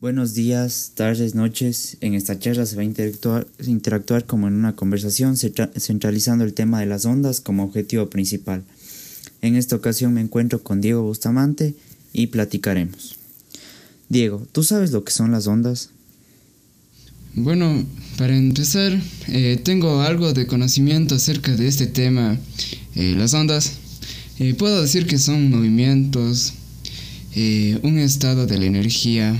Buenos días, tardes, noches. En esta charla se va a interactuar, interactuar como en una conversación, centralizando el tema de las ondas como objetivo principal. En esta ocasión me encuentro con Diego Bustamante y platicaremos. Diego, ¿tú sabes lo que son las ondas? Bueno, para empezar, eh, tengo algo de conocimiento acerca de este tema, eh, las ondas. Eh, puedo decir que son movimientos, un estado de la energía,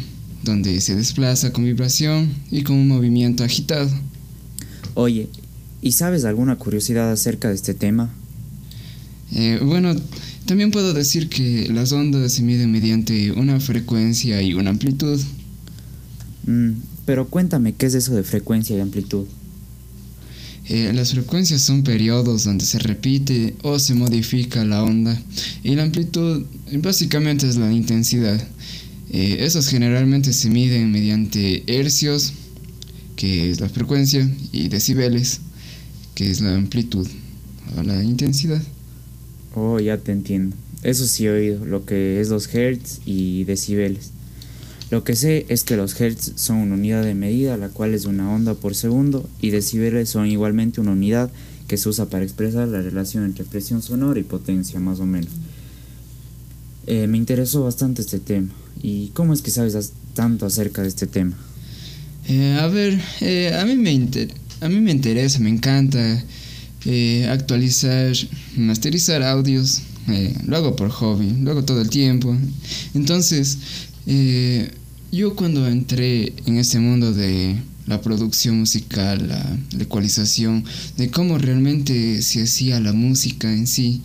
donde se desplaza con vibración y con un movimiento agitado. Oye, ¿y sabes alguna curiosidad acerca de este tema? Eh, bueno, también puedo decir que las ondas se miden mediante una frecuencia y una amplitud. Mm, pero cuéntame, ¿qué es eso de frecuencia y amplitud? Eh, las frecuencias son periodos donde se repite o se modifica la onda y la amplitud básicamente es la intensidad. Eh, esos generalmente se miden mediante hercios, que es la frecuencia, y decibeles, que es la amplitud o la intensidad. Oh, ya te entiendo. Eso sí he oído, lo que es los hertz y decibeles. Lo que sé es que los hertz son una unidad de medida, la cual es una onda por segundo, y decibeles son igualmente una unidad que se usa para expresar la relación entre presión sonora y potencia, más o menos. Eh, me interesó bastante este tema. ¿Y cómo es que sabes tanto acerca de este tema? Eh, a ver, eh, a, mí me a mí me interesa, me encanta actualizar, masterizar audios. lo hago por hobby, lo hago todo el tiempo. Entonces, yo cuando entré en este mundo de la producción musical, la, la ecualización, de cómo realmente se hacía la música en sí,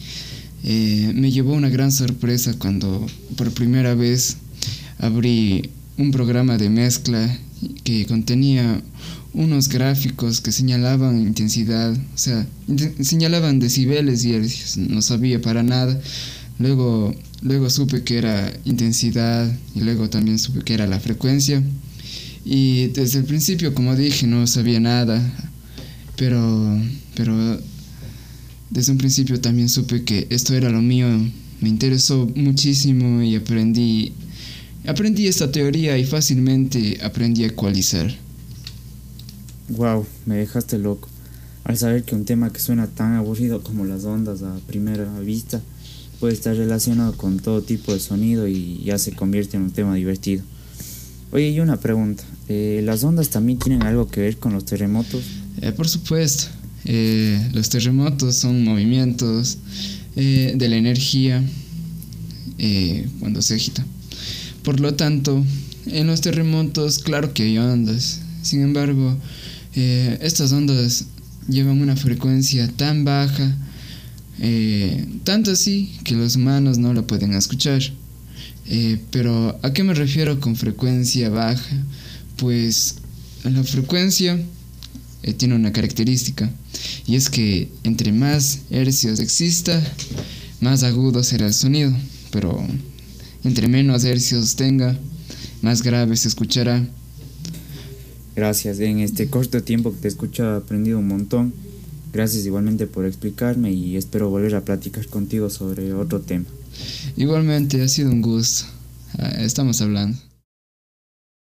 eh, me llevó una gran sorpresa cuando por primera vez abrí un programa de mezcla que contenía unos gráficos que señalaban intensidad, o sea, señalaban decibeles y no sabía para nada. Luego, luego supe que era intensidad y luego también supe que era la frecuencia. Y desde el principio, como dije, no sabía nada, pero, pero desde un principio también supe que esto era lo mío. Me interesó muchísimo y aprendí aprendí esta teoría y fácilmente aprendí a ecualizar. Wow, me dejaste loco. Al saber que un tema que suena tan aburrido como las ondas a primera vista puede estar relacionado con todo tipo de sonido y ya se convierte en un tema divertido. Oye, y una pregunta. Eh, ¿Las ondas también tienen algo que ver con los terremotos? Eh, por supuesto. Eh, los terremotos son movimientos eh, de la energía eh, cuando se agita. Por lo tanto, en los terremotos, claro que hay ondas. Sin embargo, estas ondas llevan una frecuencia tan baja, tanto así que los humanos no la pueden escuchar. pero ¿a qué me refiero con frecuencia baja? Pues la frecuencia eh, tiene una característica y es que entre más hercios exista, más agudo será el sonido, pero entre menos hercios tenga, más grave se escuchará. Gracias, en este corto tiempo que te escucho he aprendido un montón. Gracias igualmente por explicarme y espero volver a platicar contigo sobre otro tema. Igualmente, ha sido un gusto. Ah, estamos hablando.